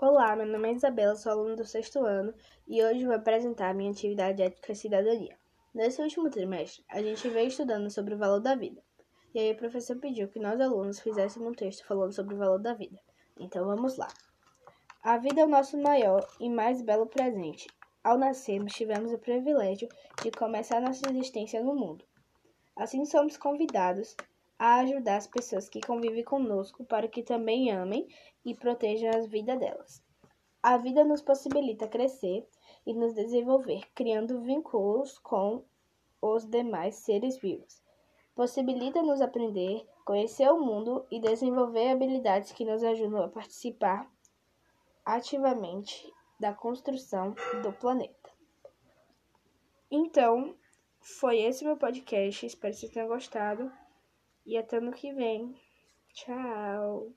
Olá, meu nome é Isabela, sou aluna do sexto ano e hoje vou apresentar minha atividade ética e cidadania. Nesse último trimestre, a gente veio estudando sobre o valor da vida. E aí o professor pediu que nós alunos fizéssemos um texto falando sobre o valor da vida. Então vamos lá. A vida é o nosso maior e mais belo presente. Ao nascermos, tivemos o privilégio de começar nossa existência no mundo. Assim somos convidados a ajudar as pessoas que convivem conosco para que também amem e protejam a vida delas. A vida nos possibilita crescer e nos desenvolver, criando vínculos com os demais seres vivos. Possibilita-nos aprender, conhecer o mundo e desenvolver habilidades que nos ajudam a participar ativamente da construção do planeta. Então, foi esse meu podcast. Espero que vocês tenham gostado. E até ano que vem. Tchau.